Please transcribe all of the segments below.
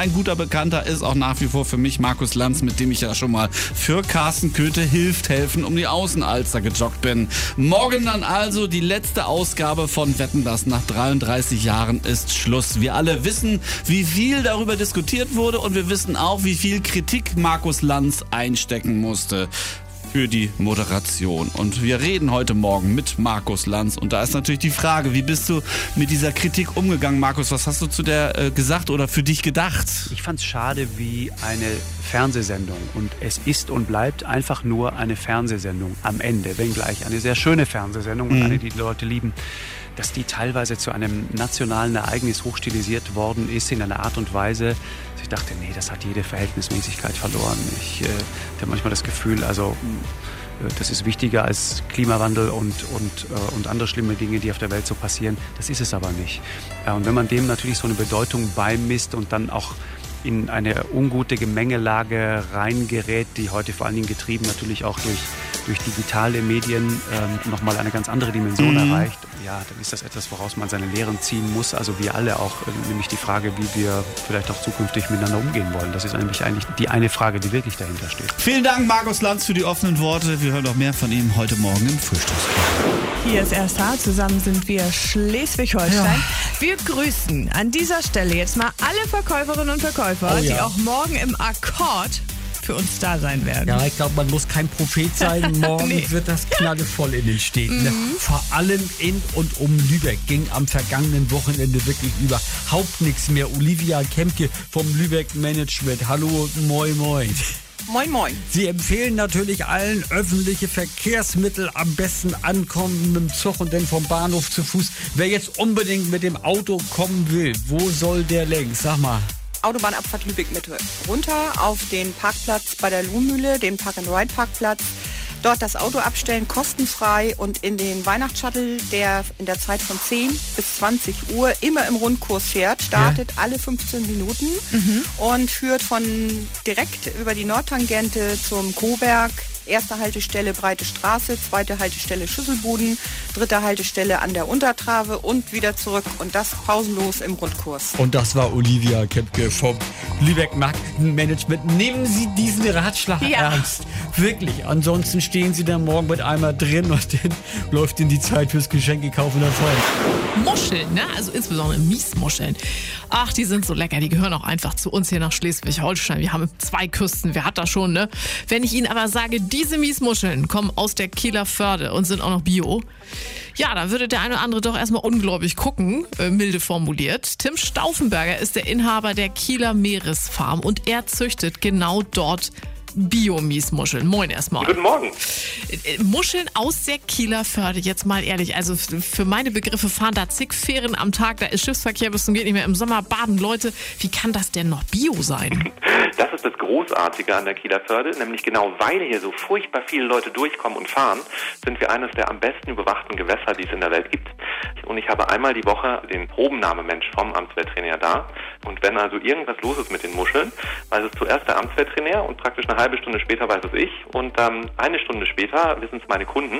ein guter Bekannter ist auch nach wie vor für mich Markus Lanz, mit dem ich ja schon mal für Carsten Köthe hilft helfen um die Außenalster gejoggt bin. Morgen dann also die letzte Ausgabe von Wetten das. Nach 33 Jahren ist Schluss. Wir alle wissen, wie viel darüber diskutiert wurde und wir wissen auch, wie viel Kritik Markus Lanz einstecken musste für die Moderation. Und wir reden heute Morgen mit Markus Lanz. Und da ist natürlich die Frage, wie bist du mit dieser Kritik umgegangen, Markus? Was hast du zu der äh, gesagt oder für dich gedacht? Ich fand es schade wie eine Fernsehsendung. Und es ist und bleibt einfach nur eine Fernsehsendung am Ende, wenngleich eine sehr schöne Fernsehsendung und mhm. eine, die die Leute lieben dass die teilweise zu einem nationalen Ereignis hochstilisiert worden ist in einer Art und Weise, ich dachte, nee, das hat jede Verhältnismäßigkeit verloren. Ich äh, habe manchmal das Gefühl, also äh, das ist wichtiger als Klimawandel und, und, äh, und andere schlimme Dinge, die auf der Welt so passieren. Das ist es aber nicht. Äh, und wenn man dem natürlich so eine Bedeutung beimisst und dann auch in eine ungute Gemengelage reingerät, die heute vor allen Dingen getrieben natürlich auch durch, durch digitale Medien ähm, nochmal eine ganz andere Dimension mhm. erreicht ja, dann ist das etwas, woraus man seine Lehren ziehen muss. Also wir alle auch, äh, nämlich die Frage, wie wir vielleicht auch zukünftig miteinander umgehen wollen. Das ist nämlich eigentlich die eine Frage, die wirklich dahinter steht. Vielen Dank, Markus Lanz, für die offenen Worte. Wir hören noch mehr von ihm heute Morgen im Frühstücksclub. Hier ist RSH, zusammen sind wir Schleswig-Holstein. Ja. Wir grüßen an dieser Stelle jetzt mal alle Verkäuferinnen und Verkäufer, oh ja. die auch morgen im Akkord für uns da sein werden. Ja, ich glaube, man muss kein Prophet sein. Morgen nee. wird das knallevoll in den Städten. Mhm. Vor allem in und um Lübeck ging am vergangenen Wochenende wirklich überhaupt nichts mehr. Olivia Kemke vom Lübeck Management. Hallo, moin, moin. Moin, moin. Sie empfehlen natürlich allen öffentliche Verkehrsmittel am besten ankommen mit dem Zug und dann vom Bahnhof zu Fuß. Wer jetzt unbedingt mit dem Auto kommen will, wo soll der längs? Sag mal. Autobahnabfahrt Lübeck-Mitte runter auf den Parkplatz bei der Luhnmühle, den Park-and-Ride-Parkplatz. Dort das Auto abstellen, kostenfrei und in den Weihnachtsshuttle, der in der Zeit von 10 bis 20 Uhr immer im Rundkurs fährt, startet ja. alle 15 Minuten mhm. und führt von direkt über die Nordtangente zum Coburg Erste Haltestelle Breite Straße, zweite Haltestelle Schüsselboden, dritte Haltestelle an der Untertrave und wieder zurück und das pausenlos im Rundkurs. Und das war Olivia Kepke vom Lübeck Markenmanagement. Nehmen Sie diesen Ratschlag ja. ernst. Wirklich. Ansonsten stehen Sie dann morgen mit einmal drin und dann läuft in die Zeit fürs Geschenke kaufen davon. Muscheln, ne? Also insbesondere Miesmuscheln. Ach, die sind so lecker. Die gehören auch einfach zu uns hier nach Schleswig-Holstein. Wir haben zwei Küsten. Wer hat das schon, ne? Wenn ich Ihnen aber sage, diese Miesmuscheln kommen aus der Kieler Förde und sind auch noch bio. Ja, da würde der eine oder andere doch erstmal ungläubig gucken, äh, milde formuliert. Tim Stauffenberger ist der Inhaber der Kieler Meeresfarm und er züchtet genau dort Bio-Miesmuscheln. Moin erstmal. Guten Morgen. Äh, Muscheln aus der Kieler Förde, jetzt mal ehrlich. Also für meine Begriffe fahren da zig Fähren am Tag, da ist Schiffsverkehr bis zum geht nicht mehr. Im Sommer baden Leute. Wie kann das denn noch Bio sein? Das ist das Großartige an der Kieler Förde, nämlich genau weil hier so furchtbar viele Leute durchkommen und fahren, sind wir eines der am besten überwachten Gewässer, die es in der Welt gibt. Und ich habe einmal die Woche den Probennahmemensch vom Amtsveterinär da. Und wenn also irgendwas los ist mit den Muscheln, weiß es zuerst der Amtsveterinär und praktisch eine halbe Stunde später weiß es ich. Und ähm, eine Stunde später wissen es meine Kunden.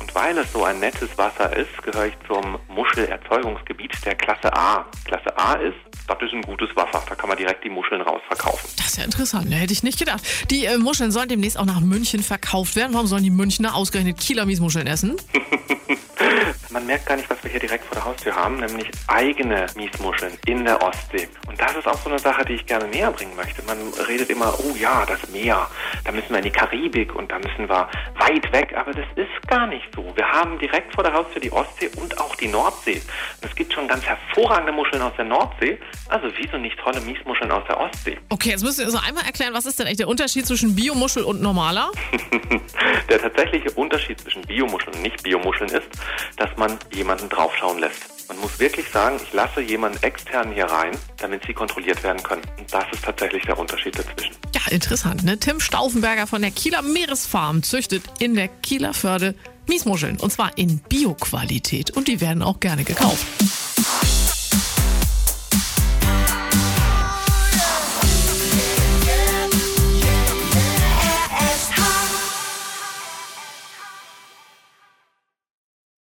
Und weil es so ein nettes Wasser ist, gehöre ich zum Muschelerzeugungsgebiet der Klasse A. Klasse A ist, das ist ein gutes Wasser. Da kann man direkt die Muscheln rausverkaufen. Ist ja interessant, ne? hätte ich nicht gedacht. Die äh, Muscheln sollen demnächst auch nach München verkauft werden. Warum sollen die Münchner ausgerechnet Kieler Miesmuscheln essen? Man merkt gar nicht, was wir hier direkt vor der Haustür haben, nämlich eigene Miesmuscheln in der Ostsee. Und das ist auch so eine Sache, die ich gerne näher bringen möchte. Man redet immer, oh ja, das Meer, da müssen wir in die Karibik und da müssen wir weit weg, aber das ist gar nicht so. Wir haben direkt vor der Haustür die Ostsee und auch die Nordsee. Und es gibt schon ganz hervorragende Muscheln aus der Nordsee, also wieso nicht tolle Miesmuscheln aus der Ostsee? Okay, jetzt müssen wir also einmal erklären, was ist denn echt der Unterschied zwischen Biomuschel und normaler? der tatsächliche Unterschied zwischen Biomuscheln und Nicht-Biomuscheln ist, dass man jemanden draufschauen lässt. Man muss wirklich sagen, ich lasse jemanden extern hier rein, damit sie kontrolliert werden können. Und das ist tatsächlich der Unterschied dazwischen. Ja, interessant. Ne? Tim Stauffenberger von der Kieler Meeresfarm züchtet in der Kieler Förde Miesmuscheln. Und zwar in Bioqualität. Und die werden auch gerne gekauft.